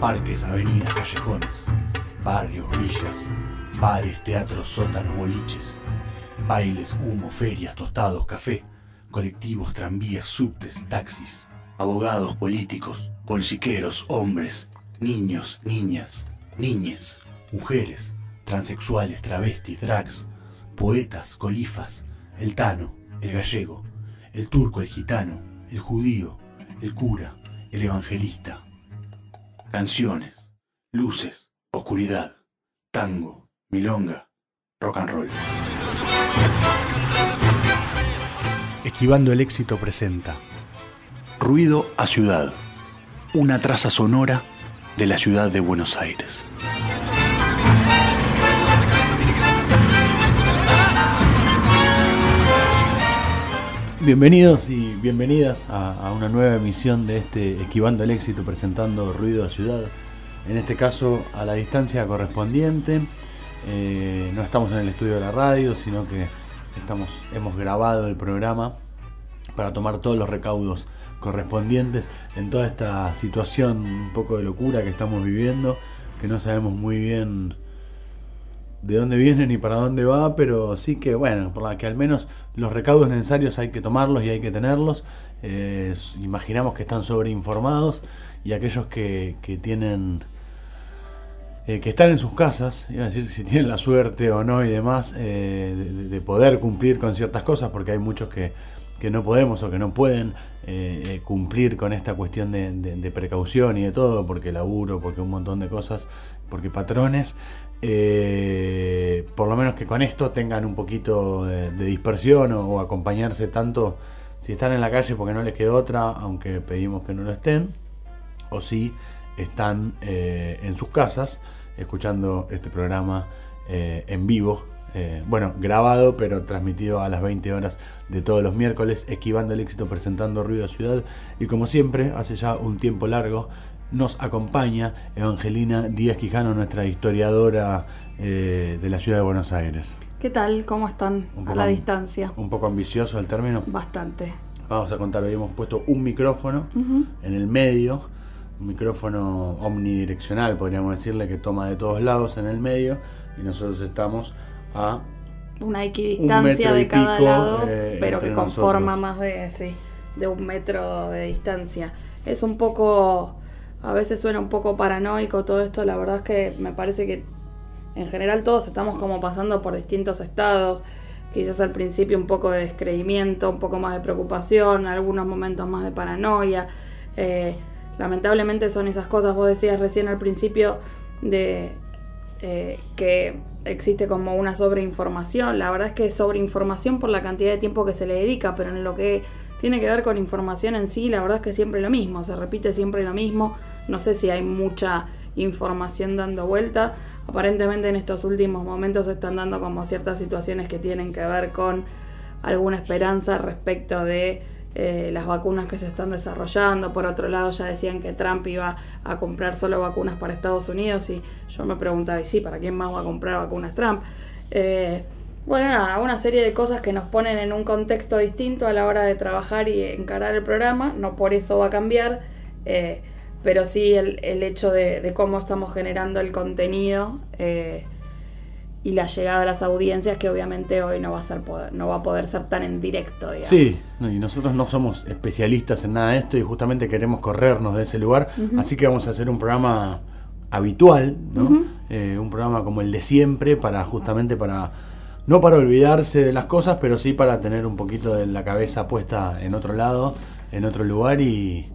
Parques, avenidas, callejones, barrios, villas, bares, teatros, sótanos, boliches, bailes, humo, ferias, tostados, café, colectivos, tranvías, subtes, taxis, abogados, políticos, bolsiqueros, hombres, niños, niñas, niñes, mujeres, transexuales, travestis, drags, poetas, colifas, el tano, el gallego, el turco, el gitano, el judío, el cura, el evangelista. Canciones, luces, oscuridad, tango, milonga, rock and roll. Esquivando el éxito presenta Ruido a Ciudad, una traza sonora de la ciudad de Buenos Aires. Bienvenidos y bienvenidas a, una nueva emisión de este Esquivando el éxito presentando Ruido a Ciudad. En este caso a la distancia correspondiente. Eh, no estamos en el estudio de la radio, sino que estamos, hemos grabado el programa para tomar todos los recaudos correspondientes en toda esta situación un poco de locura que estamos viviendo, que no sabemos muy bien de dónde viene ni para dónde va, pero sí que, bueno, por la que al menos los recaudos necesarios hay que tomarlos y hay que tenerlos. Eh, imaginamos que están sobreinformados y aquellos que, que tienen. Eh, que están en sus casas, iba a decir si tienen la suerte o no y demás, eh, de, poder cumplir con ciertas cosas, porque hay muchos que, que no podemos o que no pueden cumplir con esta cuestión de, de, precaución y de todo, porque laburo, porque un montón de cosas, porque patrones, eh, por lo menos que con esto tengan un poquito de, dispersión o, acompañarse tanto si están en la calle porque no les queda otra, aunque pedimos que no lo estén, o si están eh, en sus casas escuchando este programa eh, en vivo. bueno, grabado, pero transmitido a las 20 horas de todos los miércoles, esquivando el éxito presentando Ruido Ciudad. Y como siempre, hace ya un tiempo largo, nos acompaña Evangelina Díaz Quijano, nuestra historiadora eh, de la ciudad de Buenos Aires. ¿Qué tal? ¿Cómo están a la distancia? Un poco ambicioso el término. Bastante. Vamos a contar, hoy hemos puesto un micrófono en el medio, un micrófono omnidireccional, podríamos decirle, que toma de todos lados en el medio, y nosotros estamos a una equidistancia de cada lado, eh, pero que conforma más de, sí, de un metro de distancia. Es un poco a veces suena un poco paranoico todo esto, la verdad es que me parece que en general todos estamos como pasando por distintos estados, quizás al principio un poco de descreimiento, un poco más de preocupación, algunos momentos más de paranoia. Eh, lamentablemente son esas cosas, vos decías recién al principio de eh, que existe como una sobreinformación, la verdad es que es sobreinformación por la cantidad de tiempo que se le dedica, pero en lo que tiene que ver con información en sí, la verdad es que siempre lo mismo, se repite siempre lo mismo, no sé si hay mucha información dando vuelta, aparentemente en estos últimos momentos se están dando como ciertas situaciones que tienen que ver con alguna esperanza respecto de eh, las vacunas que se están desarrollando. Por otro lado, ya decían que Trump iba a comprar solo vacunas para Estados Unidos y yo me preguntaba, y sí, ¿para quién más va a comprar vacunas Trump? Eh, bueno, nada, una serie de cosas que nos ponen en un contexto distinto a la hora de trabajar y encarar el programa, no por eso va a cambiar, eh, pero sí el, hecho de, cómo estamos generando el contenido eh, y la llegada a las audiencias que obviamente hoy no va a ser no va a poder ser tan en directo digamos. sí y nosotros no somos especialistas en nada de esto y justamente queremos corrernos de ese lugar así que vamos a hacer un programa habitual no eh, un programa como el de siempre para justamente para no para olvidarse de las cosas, pero sí para tener un poquito de la cabeza puesta en otro lado, en otro lugar y,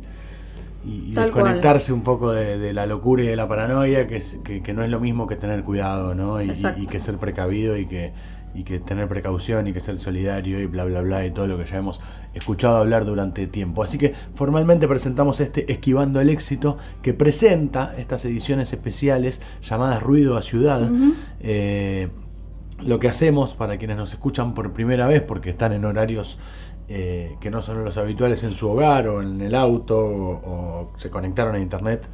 desconectarse un poco de, la locura y de la paranoia, que, que, no es lo mismo que tener cuidado, ¿no? Y, que ser precavido y que, y que tener precaución y que ser solidario y bla, bla, bla, y todo lo que ya hemos escuchado hablar durante tiempo. Así que formalmente presentamos este Esquivando el Éxito, que presenta estas ediciones especiales llamadas Ruido a Ciudad lo que hacemos para quienes nos escuchan por primera vez porque están en horarios eh, que no son los habituales en su hogar o en el auto o, se conectaron a internet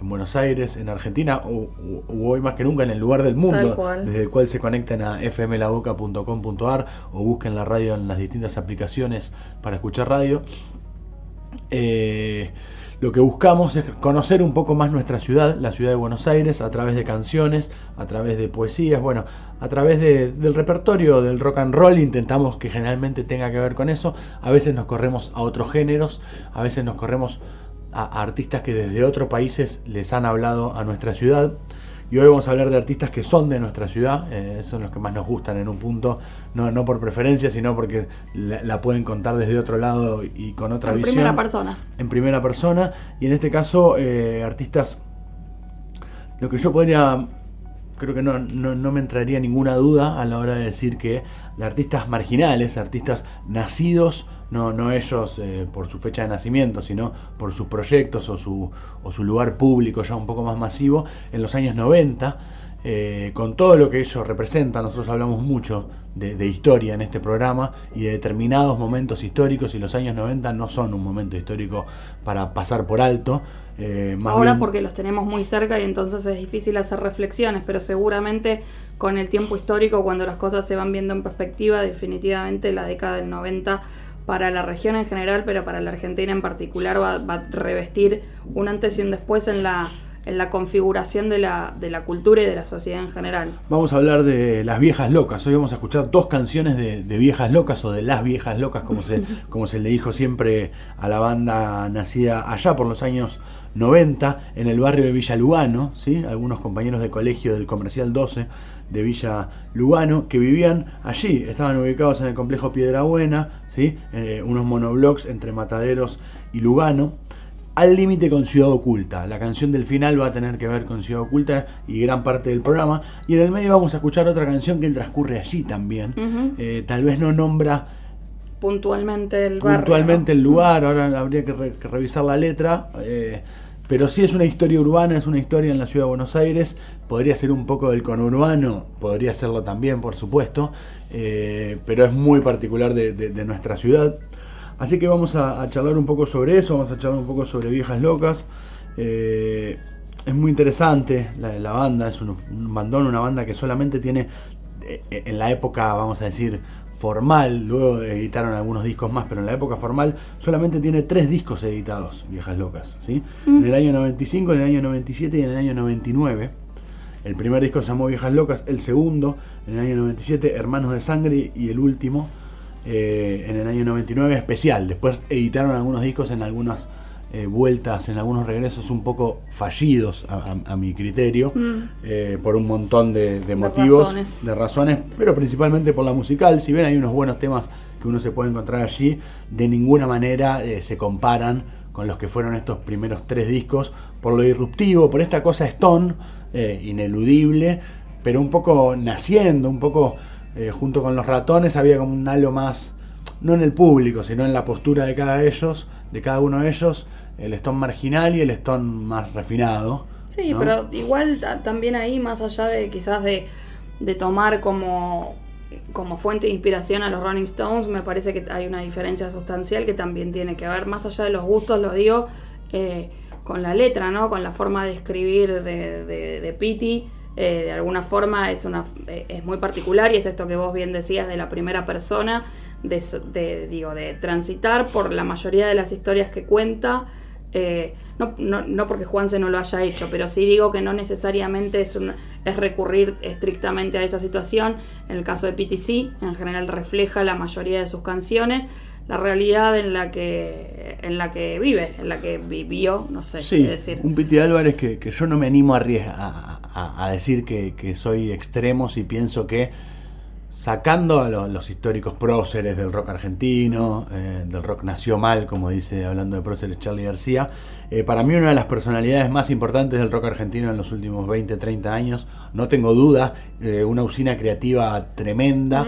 en Buenos Aires, en Argentina o, hoy más que nunca en el lugar del mundo desde el cual se conecten a fmlaboca.com.ar o busquen la radio en las distintas aplicaciones para escuchar radio. Lo que buscamos es conocer un poco más nuestra ciudad, la ciudad de Buenos Aires, a través de canciones, a través de poesías, bueno, a través del repertorio del rock and roll intentamos que generalmente tenga que ver con eso. A veces nos corremos a otros géneros, a veces nos corremos a, artistas que desde otros países les han hablado a nuestra ciudad. Y hoy vamos a hablar de artistas que son de nuestra ciudad, eh, son los que más nos gustan en un punto, no, no por preferencia, sino porque la, pueden contar desde otro lado y con otra visión. En primera persona. En primera persona, y en este caso eh, artistas, lo que yo podría creo que no, no, me entraría ninguna duda a la hora de decir que de artistas marginales, artistas nacidos, no, no ellos eh, por su fecha de nacimiento, sino por sus proyectos o su, o su lugar público ya un poco más masivo, en los años 90, eh, con todo lo que ellos representan, nosotros hablamos mucho de, historia en este programa y de determinados momentos históricos y los años 90 no son un momento histórico para pasar por alto. Eh, Ahora porque los tenemos muy cerca y entonces es difícil hacer reflexiones, pero seguramente con el tiempo histórico, cuando las cosas se van viendo en perspectiva, definitivamente la década del 90 para la región en general, pero para la Argentina en particular va a revestir un antes y un después en la en la configuración de la, de la cultura y de la sociedad en general. Vamos a hablar de las viejas locas. Hoy vamos a escuchar dos canciones de, viejas locas o de las viejas locas, como se, como se le dijo siempre a la banda nacida allá por los años 90 en el barrio de Villa Lugano, ¿sí? algunos compañeros de colegio del Comercial 12 de Villa Lugano que vivían allí, estaban ubicados en el complejo Piedra Buena, ¿sí? Eh, unos monoblocks entre Mataderos y Lugano al límite con Ciudad Oculta. La canción del final va a tener que ver con Ciudad Oculta y gran parte del programa. Y en el medio vamos a escuchar otra canción que transcurre allí también. Eh, tal vez no nombra puntualmente el puntualmente el lugar. Ahora habría que, revisar la letra. Eh, pero sí es una historia urbana, es una historia en la ciudad de Buenos Aires. Podría ser un poco del conurbano, podría serlo también, por supuesto. Eh, pero es muy particular de nuestra ciudad. Así que vamos a, charlar un poco sobre eso, vamos a charlar un poco sobre Viejas Locas. Eh, es muy interesante la, banda, es un, bandón, una banda que solamente tiene, eh, en la época, vamos a decir, formal, luego editaron algunos discos más, pero en la época formal solamente tiene tres discos editados, Viejas Locas, ¿sí? Mm. En el año 95, en el año 97 y en el año 99. El primer disco se llamó Viejas Locas, el segundo, en el año 97, Hermanos de Sangre y el último, eh, en el año 99 especial. Después editaron algunos discos en algunas eh, vueltas, en algunos regresos un poco fallidos a, mi criterio, mm. eh, por un montón de, motivos, de razones, pero principalmente por la musical. Si bien hay unos buenos temas que uno se puede encontrar allí, de ninguna manera se comparan con los que fueron estos primeros tres discos, por lo disruptivo, por esta cosa Stone, ineludible, pero un poco naciendo, un poco eh, junto con los ratones había como un halo más, no en el público, sino en la postura de cada ellos, de cada uno de ellos, el Stone marginal y el Stone más refinado. Sí, pero igual también ahí, más allá de quizás de, tomar como, como fuente de inspiración a los Rolling Stones, me parece que hay una diferencia sustancial que también tiene que ver, más allá de los gustos, lo digo, eh, con la letra, ¿no? Con la forma de escribir de, de, de Pity eh, de alguna forma es, una, eh, es muy particular y es esto que vos bien decías de la primera persona, de, digo, de transitar por la mayoría de las historias que cuenta. Eh, no, no, no, porque Juanse no lo haya hecho, pero sí digo que no necesariamente es, es recurrir estrictamente a esa situación. En el caso de PTC, en general refleja la mayoría de sus canciones la realidad en la que en la que vive, en la que vivió, no sé. Sí, decir. un Piti Álvarez que, que, yo no me animo a, a, a decir que, que, soy extremo si pienso que sacando a los, históricos próceres del rock argentino, eh, del rock nació mal, como dice hablando de próceres Charlie García, eh, para mí una de las personalidades más importantes del rock argentino en los últimos 20, 30 años, no tengo duda, eh, una usina creativa tremenda,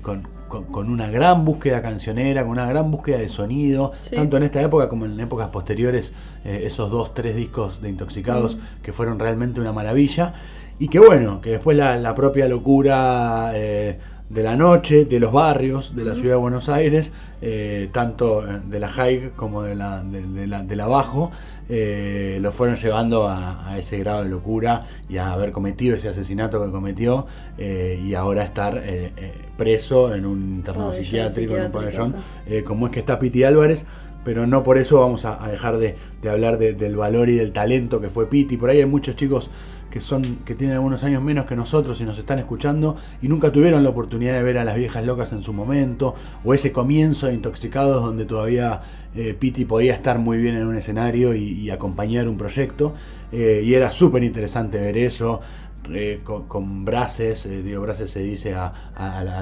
con con, una gran búsqueda cancionera, con una gran búsqueda de sonido, tanto en esta época como en épocas posteriores, eh, esos dos, tres discos de Intoxicados que fueron realmente una maravilla. Y que bueno, que después la, propia locura eh, de la noche, de los barrios, de la ciudad de Buenos Aires, eh, tanto de la high como de la, de, la, de la bajo, eh, lo fueron llevando a, ese grado de locura y a haber cometido ese asesinato que cometió eh, y ahora estar preso en un internado psiquiátrico, en un pabellón, como es que está Piti Álvarez. pero no por eso vamos a, dejar de, hablar del valor y del talento que fue Piti. Por ahí hay muchos chicos que son que tienen algunos años menos que nosotros y nos están escuchando y nunca tuvieron la oportunidad de ver a las viejas locas en su momento o ese comienzo de Intoxicados donde todavía eh, Piti podía estar muy bien en un escenario y, acompañar un proyecto eh, y era súper interesante ver eso eh, con, brases, eh, digo, brases se dice a,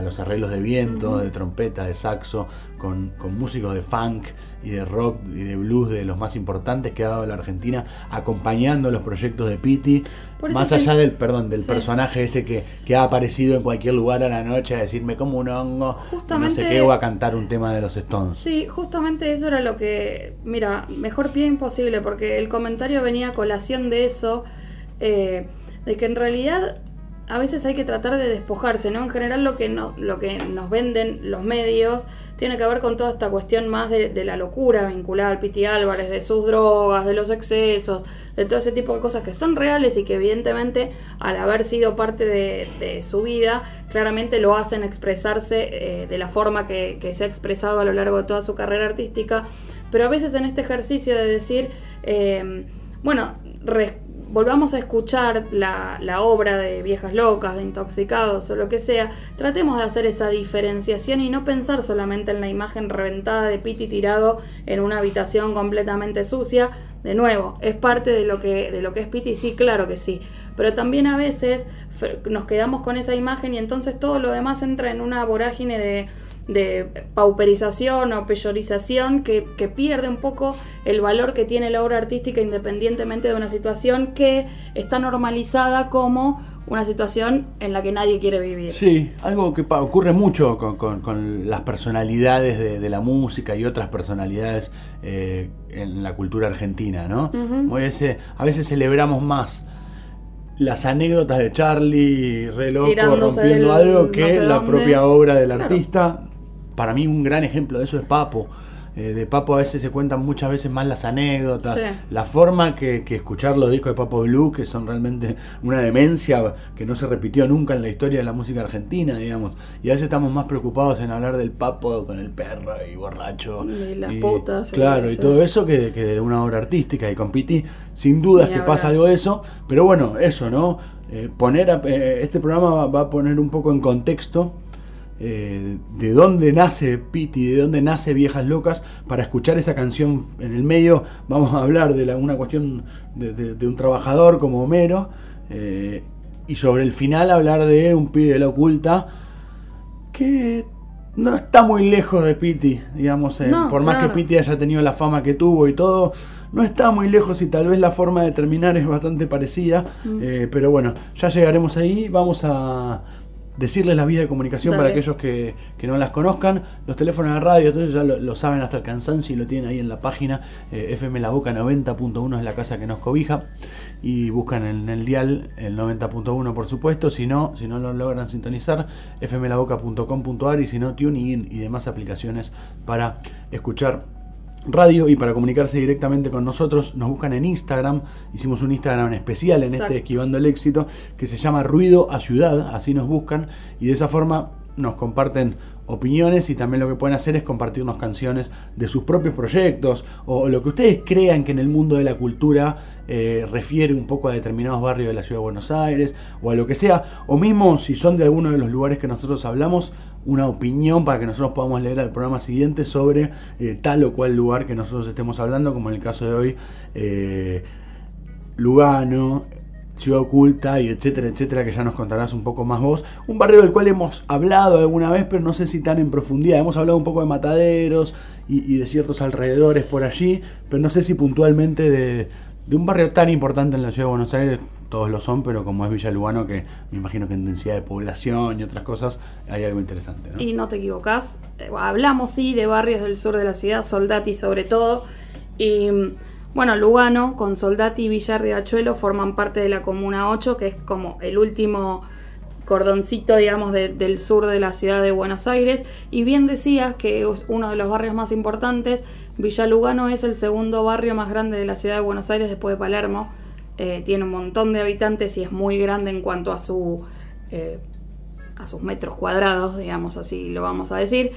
los arreglos de viento, de trompeta, de saxo, con, músicos de funk y de rock y de blues de los más importantes que ha dado la Argentina, acompañando los proyectos de Piti, más allá del, perdón, del personaje ese que, ha aparecido en cualquier lugar a la noche a decirme como un hongo, no sé qué, o a cantar un tema de los Stones. Sí, justamente eso era lo que, mira, mejor pie imposible, porque el comentario venía a colación de eso. Eh, de que en realidad a veces hay que tratar de despojarse, ¿no? En general lo que, no, lo que nos venden los medios tiene que ver con toda esta cuestión más de, la locura vinculada al Piti Álvarez, de sus drogas, de los excesos, de todo ese tipo de cosas que son reales y que evidentemente al haber sido parte de, su vida, claramente lo hacen expresarse eh, de la forma que, se ha expresado a lo largo de toda su carrera artística, pero a veces en este ejercicio de decir, eh, bueno, volvamos a escuchar la, obra de Viejas Locas, de Intoxicados o lo que sea, tratemos de hacer esa diferenciación y no pensar solamente en la imagen reventada de Piti tirado en una habitación completamente sucia. De nuevo, es parte de lo que, de lo que es Piti, sí, claro que sí. Pero también a veces nos quedamos con esa imagen y entonces todo lo demás entra en una vorágine de de pauperización o peyorización que, pierde un poco el valor que tiene la obra artística independientemente de una situación que está normalizada como una situación en la que nadie quiere vivir. Sí, algo que ocurre mucho con, las personalidades de, la música y otras personalidades eh, en la cultura argentina, ¿no? a veces celebramos más las anécdotas de Charlie re loco rompiendo algo que la propia obra del artista para mí un gran ejemplo de eso es Papo. Eh, de Papo a veces se cuentan muchas veces más las anécdotas, la forma que, escuchar los discos de Papo Blue, que son realmente una demencia que no se repitió nunca en la historia de la música argentina, digamos. Y a veces estamos más preocupados en hablar del Papo con el perro y borracho. Y las putas. Claro, y todo eso que, de una obra artística. Y con Piti, sin dudas que pasa algo de eso. Pero bueno, eso, ¿no? Eh, poner eh, este programa va a poner un poco en contexto eh, de dónde nace Piti, de dónde nace Viejas Locas, para escuchar esa canción en el medio. Vamos a hablar de la, una cuestión de, un trabajador como Homero, eh, y sobre el final hablar de un pibe de la oculta que no está muy lejos de Piti, digamos, eh, por más que Piti haya tenido la fama que tuvo y todo, no está muy lejos y tal vez la forma de terminar es bastante parecida, mm. pero bueno, ya llegaremos ahí, vamos a decirles las vías de comunicación para aquellos que, no las conozcan. Los teléfonos de radio, entonces ya lo, saben hasta el cansancio y lo tienen ahí en la página. Eh, FM La Boca 90.1 es la casa que nos cobija. Y buscan en el dial el 90.1 por supuesto. Si no, si no lo logran sintonizar, fmlaboca.com.ar y si no, TuneIn y demás aplicaciones para escuchar radio y para comunicarse directamente con nosotros nos buscan en Instagram. Hicimos un Instagram especial en este Esquivando el Éxito que se llama Ruido a Ciudad, así nos buscan. Y de esa forma nos comparten opiniones y también lo que pueden hacer es compartirnos canciones de sus propios proyectos o lo que ustedes crean que en el mundo de la cultura eh, refiere un poco a determinados barrios de la ciudad de Buenos Aires o a lo que sea, o mismo si son de alguno de los lugares que nosotros hablamos, una opinión para que nosotros podamos leer al programa siguiente sobre eh, tal o cual lugar que nosotros estemos hablando, como en el caso de hoy, eh, Lugano, Ciudad Oculta y etcétera, etcétera, que ya nos contarás un poco más vos. Un barrio del cual hemos hablado alguna vez, pero no sé si tan en profundidad. Hemos hablado un poco de mataderos y, de ciertos alrededores por allí, pero no sé si puntualmente de, de, un barrio tan importante en la ciudad de Buenos Aires. Todos lo son, pero como es Villa Lugano, que me imagino que en densidad de población y otras cosas hay algo interesante. Y no te equivocás. Eh, hablamos, sí, de barrios del sur de la ciudad, Soldati sobre todo. Y bueno, Lugano, con Soldati y Villa Riachuelo forman parte de la Comuna 8, que es como el último cordoncito, digamos, del sur de la ciudad de Buenos Aires. Y bien decías que es uno de los barrios más importantes. Villa Lugano es el segundo barrio más grande de la ciudad de Buenos Aires después de Palermo. Eh, tiene un montón de habitantes y es muy grande en cuanto a su... Eh, a sus metros cuadrados, digamos así lo vamos a decir.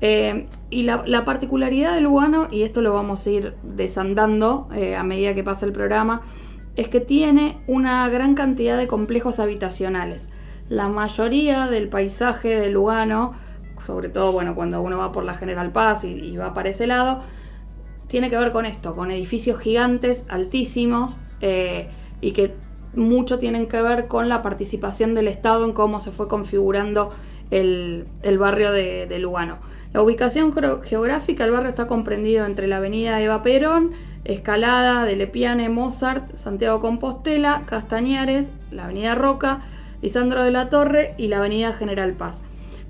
Eh, y la, particularidad de Lugano, y esto lo vamos a ir desandando a medida que pasa el programa, es que tiene una gran cantidad de complejos habitacionales. La mayoría del paisaje de Lugano, sobre todo bueno, cuando uno va por la General Paz y, va para ese lado, tiene que ver con esto, con edificios gigantes, altísimos, eh, y que mucho tienen que ver con la participación del Estado en cómo se fue configurando el, barrio de, Lugano. La ubicación geográfica, el barrio está comprendido entre la avenida Eva Perón, Escalada, de Lepiane, Mozart, Santiago Compostela, Castañares, la avenida Roca, Lisandro de la Torre y la avenida General Paz.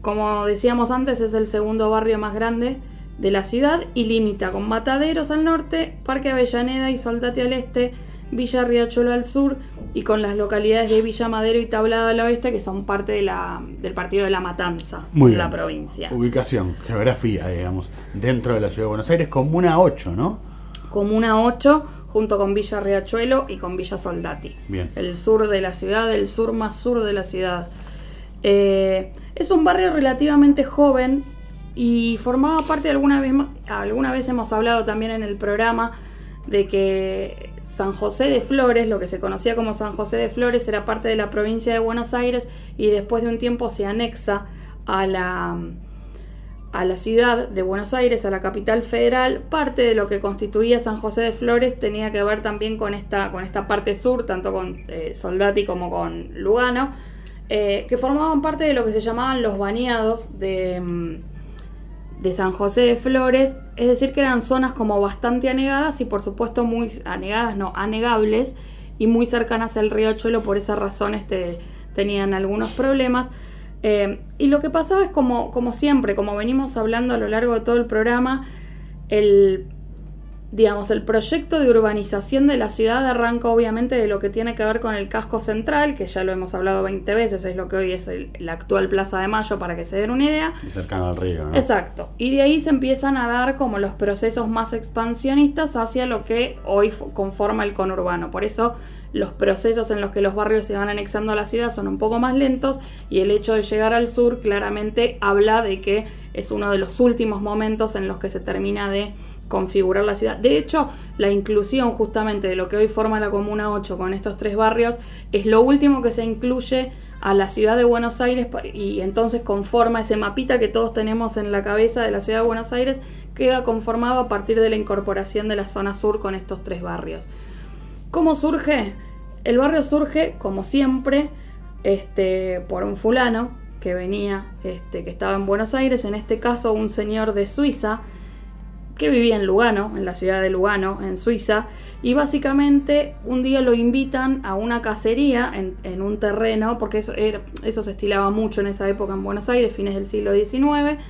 Como decíamos antes, es el segundo barrio más grande de la ciudad y limita con Mataderos al norte, Parque Avellaneda y Soldati al este, Villa Riachuelo al sur y con las localidades de Villa Madero y Tablado al oeste que son parte de la, del partido de La Matanza, Muy la provincia. Ubicación, geografía, digamos, dentro de la ciudad de Buenos Aires, Comuna 8, ¿no? Comuna 8, junto con Villa Riachuelo y con Villa Soldati. Bien. El sur de la ciudad, el sur más sur de la ciudad. Eh, es un barrio relativamente joven y formaba parte, alguna vez, alguna vez hemos hablado también en el programa, de que San José de Flores, lo que se conocía como San José de Flores, era parte de la provincia de Buenos Aires y después de un tiempo se anexa a la, a la ciudad de Buenos Aires, a la capital federal. Parte de lo que constituía San José de Flores tenía que ver también con esta, con esta parte sur, tanto con eh, Soldati como con Lugano, eh, que formaban parte de lo que se llamaban los baneados de mm, de San José de Flores, es decir, que eran zonas como bastante anegadas y por supuesto muy anegadas, no, anegables y muy cercanas al río Cholo, por esa razón este, tenían algunos problemas. Eh, y lo que pasaba es como, como siempre, como venimos hablando a lo largo de todo el programa, el digamos, el proyecto de urbanización de la ciudad arranca obviamente de lo que tiene que ver con el casco central, que ya lo hemos hablado 20 veces, es lo que hoy es la actual Plaza de Mayo, para que se den una idea. Y cercano al río, ¿no? Exacto. Y de ahí se empiezan a dar como los procesos más expansionistas hacia lo que hoy conforma el conurbano. Por eso los procesos en los que los barrios se van anexando a la ciudad son un poco más lentos y el hecho de llegar al sur claramente habla de que es uno de los últimos momentos en los que se termina de configurar la ciudad. De hecho, la inclusión justamente de lo que hoy forma la Comuna 8 con estos tres barrios es lo último que se incluye a la ciudad de Buenos Aires y entonces conforma ese mapita que todos tenemos en la cabeza de la ciudad de Buenos Aires, queda conformado a partir de la incorporación de la zona sur con estos tres barrios. ¿Cómo surge? El barrio surge, como siempre, este, por un fulano que venía, este, que estaba en Buenos Aires, en este caso un señor de Suiza, que vivía en Lugano, en la ciudad de Lugano, en Suiza, y básicamente un día lo invitan a una cacería en, un terreno, porque eso, eso se estilaba mucho en esa época en Buenos Aires, fines del siglo XIX,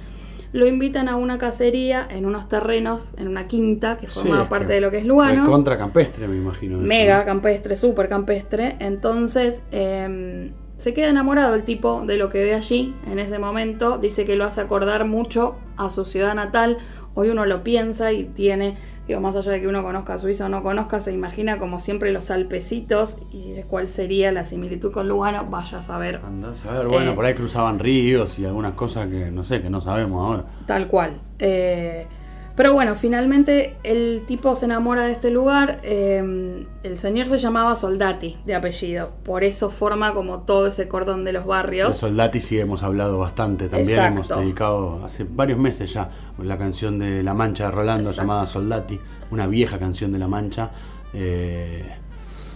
lo invitan a una cacería en unos terrenos, en una quinta que formaba parte de lo que es Lugano. Contra campestre, me imagino. Mega campestre, súper campestre. Entonces em, se queda enamorado el tipo de lo que ve allí en ese momento. Dice que lo hace acordar mucho a su ciudad natal, Hoy uno lo piensa y tiene, digo, más allá de que uno conozca Suiza o no conozca, se imagina como siempre los alpecitos y dice cuál sería la similitud con Lugano, vaya a saber. Andás a ver, bueno, eh, por ahí cruzaban ríos y algunas cosas que no sé, que no sabemos ahora. Tal cual. Eh, pero bueno, finalmente el tipo se enamora de este lugar. Eh, el señor se llamaba Soldati, de apellido. Por eso forma como todo ese cordón de los barrios. De Soldati sí hemos hablado bastante. También hemos dedicado hace varios meses ya la canción de La Mancha de Rolando llamada Soldati. Una vieja canción de La Mancha. Eh,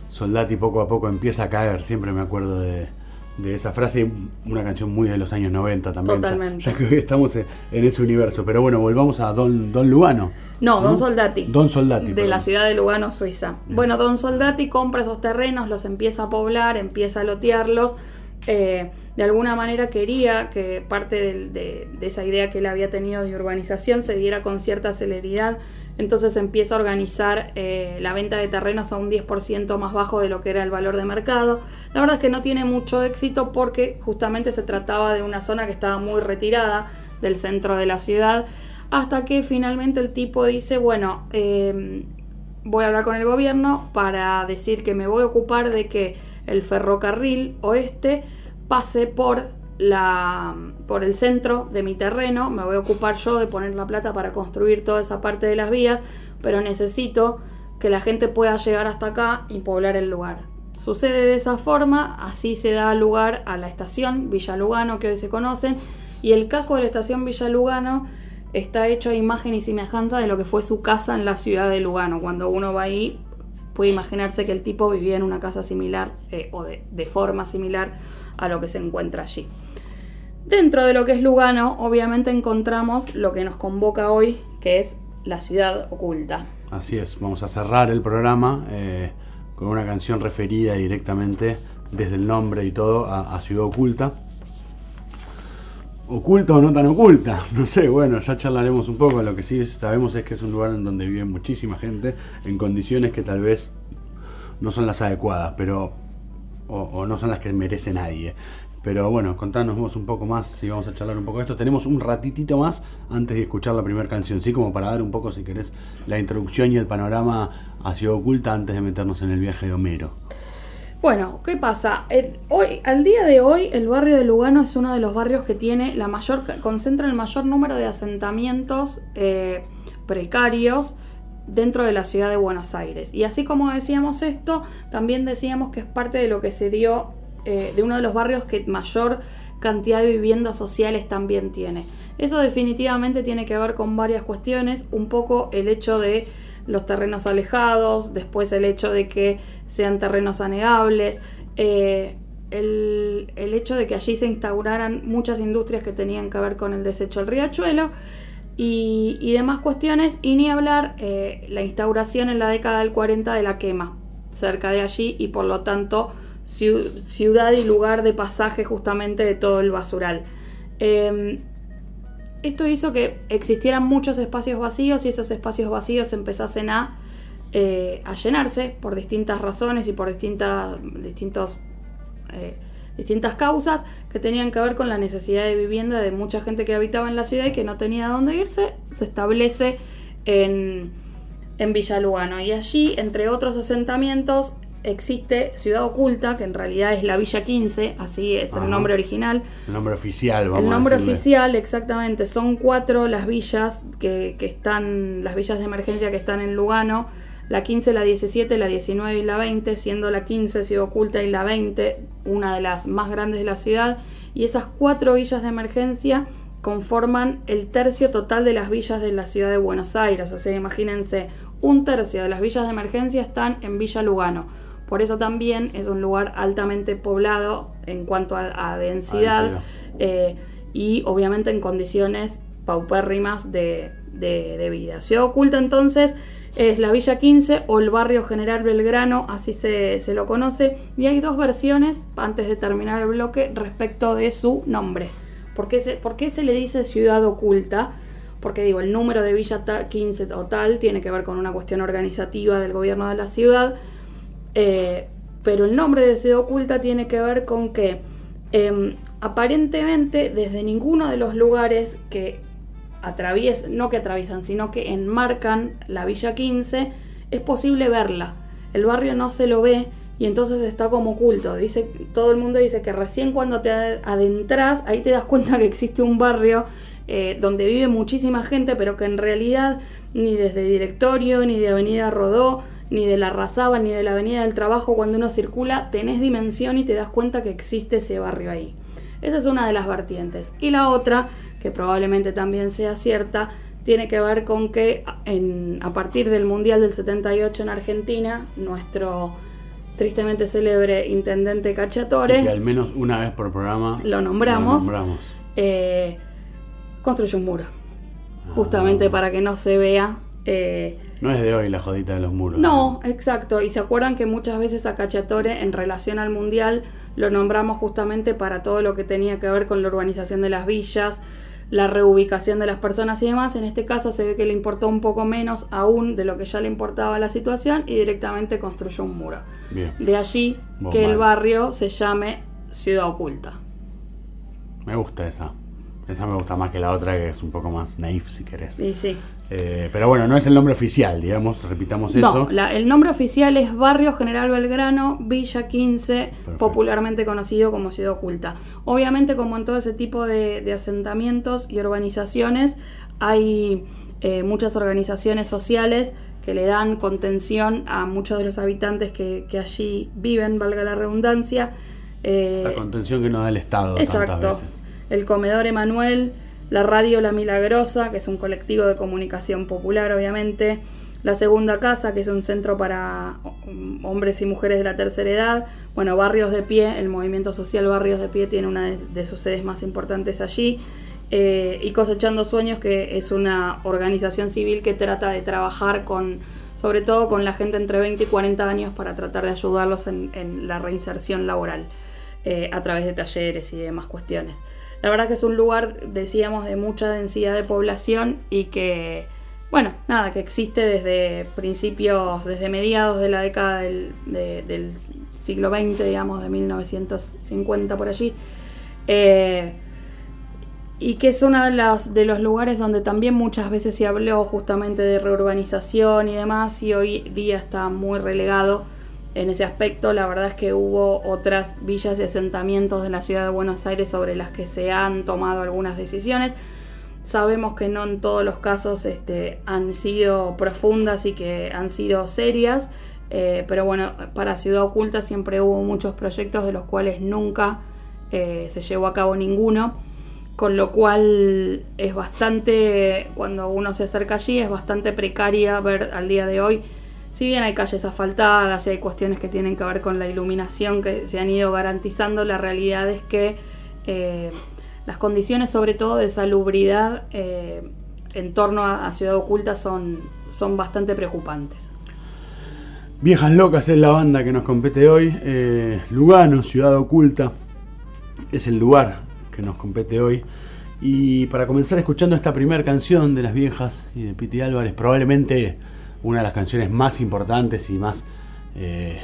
Soldati poco a poco empieza a caer. Siempre me acuerdo de de esa frase, una canción muy de los años 90 también. Totalmente. Ya, que hoy estamos en, ese universo. Pero bueno, volvamos a Don, Don Lugano. No, Don Soldati. Don Soldati. De la ciudad de Lugano, Suiza. Bueno, Don Soldati compra esos terrenos, los empieza a poblar, empieza a lotearlos. Eh, de alguna manera quería que parte de, esa idea que él había tenido de urbanización se diera con cierta celeridad entonces empieza a organizar eh, la venta de terrenos a un 10% más bajo de lo que era el valor de mercado. La verdad es que no tiene mucho éxito porque justamente se trataba de una zona que estaba muy retirada del centro de la ciudad, hasta que finalmente el tipo dice, bueno, em, voy a hablar con el gobierno para decir que me voy a ocupar de que el ferrocarril oeste pase por la, por el centro de mi terreno, me voy a ocupar yo de poner la plata para construir toda esa parte de las vías, pero necesito que la gente pueda llegar hasta acá y poblar el lugar. Sucede de esa forma, así se da lugar a la estación Villa Lugano que hoy se conocen, y el casco de la estación Villa Lugano está hecho a imagen y semejanza de lo que fue su casa en la ciudad de Lugano. Cuando uno va ahí, puede imaginarse que el tipo vivía en una casa similar eh, o de, forma similar a lo que se encuentra allí. Dentro de lo que es Lugano, obviamente encontramos lo que nos convoca hoy, que es la ciudad oculta. Así es, vamos a cerrar el programa eh, con una canción referida directamente desde el nombre y todo a, Ciudad Oculta. ¿Oculta o no tan oculta? No sé, bueno, ya charlaremos un poco. Lo que sí sabemos es que es un lugar en donde vive muchísima gente en condiciones que tal vez no son las adecuadas, pero o, no son las que merece nadie. Pero bueno, contanos un poco más, si vamos a charlar un poco de esto. Tenemos un ratitito más antes de escuchar la primera canción, ¿sí? Como para dar un poco, si querés, la introducción y el panorama a Ciudad Oculta antes de meternos en el viaje de Homero. Bueno, ¿qué pasa? hoy, al día de hoy, el barrio de Lugano es uno de los barrios que tiene la mayor, concentra el mayor número de asentamientos eh, precarios dentro de la ciudad de Buenos Aires. Y así como decíamos esto, también decíamos que es parte de lo que se dio eh, de uno de los barrios que mayor cantidad de viviendas sociales también tiene. Eso definitivamente tiene que ver con varias cuestiones, un poco el hecho de los terrenos alejados, después el hecho de que sean terrenos anegables, eh, el, hecho de que allí se instauraran muchas industrias que tenían que ver con el desecho del riachuelo y, demás cuestiones, y ni hablar eh, la instauración en la década del 40 de la quema cerca de allí y por lo tanto ciudad y lugar de pasaje justamente de todo el basural. Em, esto hizo que existieran muchos espacios vacíos y esos espacios vacíos empezasen a, eh, llenarse por distintas razones y por distintas, distintos, eh, distintas causas que tenían que ver con la necesidad de vivienda de mucha gente que habitaba en la ciudad y que no tenía dónde irse, se establece en, en Villa Lugano. Y allí, entre otros asentamientos, existe Ciudad Oculta, que en realidad es la Villa 15, así es el nombre original. El nombre oficial, vamos El nombre oficial, exactamente. Son cuatro las villas que, están, las villas de emergencia que están en Lugano. La 15, la 17, la 19 y la 20, siendo la 15 Ciudad Oculta y la 20 una de las más grandes de la ciudad. Y esas cuatro villas de emergencia conforman el tercio total de las villas de la ciudad de Buenos Aires. O sea, imagínense, un tercio de las villas de emergencia están en Villa Lugano. Por eso también es un lugar altamente poblado en cuanto a, densidad eh, y obviamente en condiciones paupérrimas de, vida. Ciudad Oculta entonces es la Villa 15 o el barrio General Belgrano, así se, lo conoce, y hay dos versiones, antes de terminar el bloque, respecto de su nombre. ¿Por qué se, por qué se le dice ciudad oculta? Porque digo, el número de Villa 15 o tal tiene que ver con una cuestión organizativa del gobierno de la ciudad, eh, pero el nombre de Ciudad Oculta tiene que ver con que em, aparentemente desde ninguno de los lugares que atraviesan, no que atraviesan, sino que enmarcan la Villa 15, es posible verla. El barrio no se lo ve y entonces está como oculto. Dice, todo el mundo dice que recién cuando te adentras, ahí te das cuenta que existe un barrio eh, donde vive muchísima gente, pero que en realidad ni desde directorio, ni de Avenida Rodó, ni de la Razaba, ni de la Avenida del Trabajo, cuando uno circula, tenés dimensión y te das cuenta que existe ese barrio ahí. Esa es una de las vertientes. Y la otra, que probablemente también sea cierta, tiene que ver con que a partir del Mundial del 78 en Argentina, nuestro tristemente célebre intendente Cachatore, que al menos una vez por programa lo nombramos, eh, construyó un muro, justamente ah. para que no se vea eh, no es de hoy la jodita de los muros. No, exacto. Y se acuerdan que muchas veces a Cacciatore en relación al Mundial lo nombramos justamente para todo lo que tenía que ver con la urbanización de las villas, la reubicación de las personas y demás. En este caso se ve que le importó un poco menos aún de lo que ya le importaba la situación y directamente construyó un muro. De allí que el barrio se llame Ciudad Oculta. Me gusta esa. Esa me gusta más que la otra, que es un poco más naif, si querés. Sí, sí. Eh, pero bueno, no es el nombre oficial, digamos, repitamos eso. No, el nombre oficial es Barrio General Belgrano, Villa 15, popularmente conocido como Ciudad Oculta. Obviamente, como en todo ese tipo de, asentamientos y urbanizaciones, hay eh, muchas organizaciones sociales que le dan contención a muchos de los habitantes que, allí viven, valga la redundancia. Eh, la contención que nos da el Estado. Exacto el Comedor Emanuel, la Radio La Milagrosa, que es un colectivo de comunicación popular, obviamente, la Segunda Casa, que es un centro para hombres y mujeres de la tercera edad, bueno, Barrios de Pie, el movimiento social Barrios de Pie tiene una de, sus sedes más importantes allí, eh, y Cosechando Sueños, que es una organización civil que trata de trabajar con, sobre todo con la gente entre 20 y 40 años para tratar de ayudarlos en, la reinserción laboral eh, a través de talleres y demás cuestiones. La verdad que es un lugar, decíamos, de mucha densidad de población y que, bueno, nada, que existe desde principios, desde mediados de la década del, siglo XX, digamos, de 1950 por allí. Eh, y que es uno de, los lugares donde también muchas veces se habló justamente de reurbanización y demás, y hoy día está muy relegado en ese aspecto, la verdad es que hubo otras villas y asentamientos de la ciudad de Buenos Aires sobre las que se han tomado algunas decisiones. Sabemos que no en todos los casos este, han sido profundas y que han sido serias, eh, pero bueno, para Ciudad Oculta siempre hubo muchos proyectos de los cuales nunca eh, se llevó a cabo ninguno, con lo cual es bastante, cuando uno se acerca allí, es bastante precaria ver al día de hoy si bien hay calles asfaltadas y hay cuestiones que tienen que ver con la iluminación que se han ido garantizando, la realidad es que eh, las condiciones, sobre todo de salubridad, eh, en torno a, Ciudad Oculta son, son bastante preocupantes. Viejas Locas es la banda que nos compete hoy. Eh, Lugano, Ciudad Oculta, es el lugar que nos compete hoy. Y para comenzar escuchando esta primera canción de Las Viejas y de Piti Álvarez, probablemente una de las canciones más importantes y más eh,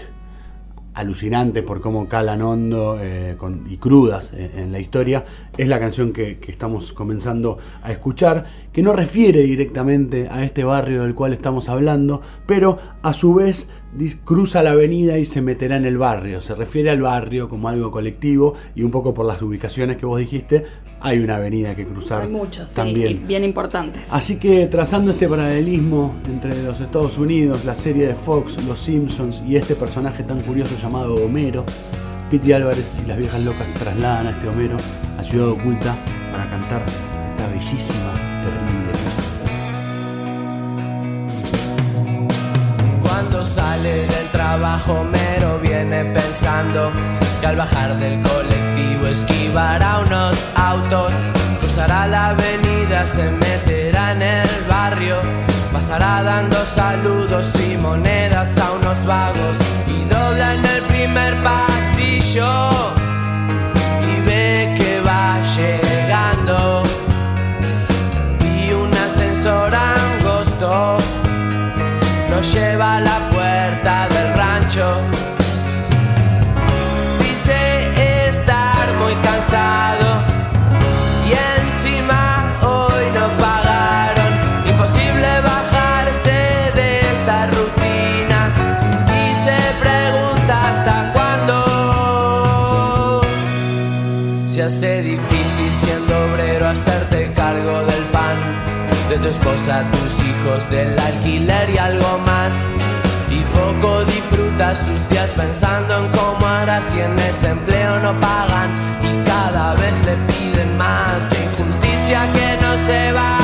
alucinantes por cómo calan hondo eh, y crudas en, la historia, es la canción que, estamos comenzando a escuchar, que no refiere directamente a este barrio del cual estamos hablando, pero a su vez cruza la avenida y se meterá en el barrio, se refiere al barrio como algo colectivo y un poco por las ubicaciones que vos dijiste, hay una avenida que cruzar. Hay muchas, también. bien importantes. Así que trazando este paralelismo entre los Estados Unidos, la serie de Fox, Los Simpsons y este personaje tan curioso llamado Homero, Piti Álvarez y las viejas locas trasladan a este Homero a Ciudad Oculta para cantar esta bellísima, terrible Cuando sale del trabajo, Homero viene pensando que al bajar del colectivo esquivará unos autos, cruzará la avenida, se meterá en el barrio, pasará dando saludos y monedas a unos vagos y dobla en el primer pasillo y ve que va llegando y un ascensor angosto lo lleva a la hijos, del alquiler y algo más. Y poco disfruta sus días pensando en cómo hará si en ese empleo no pagan. Y cada vez le piden más que injusticia que no se valore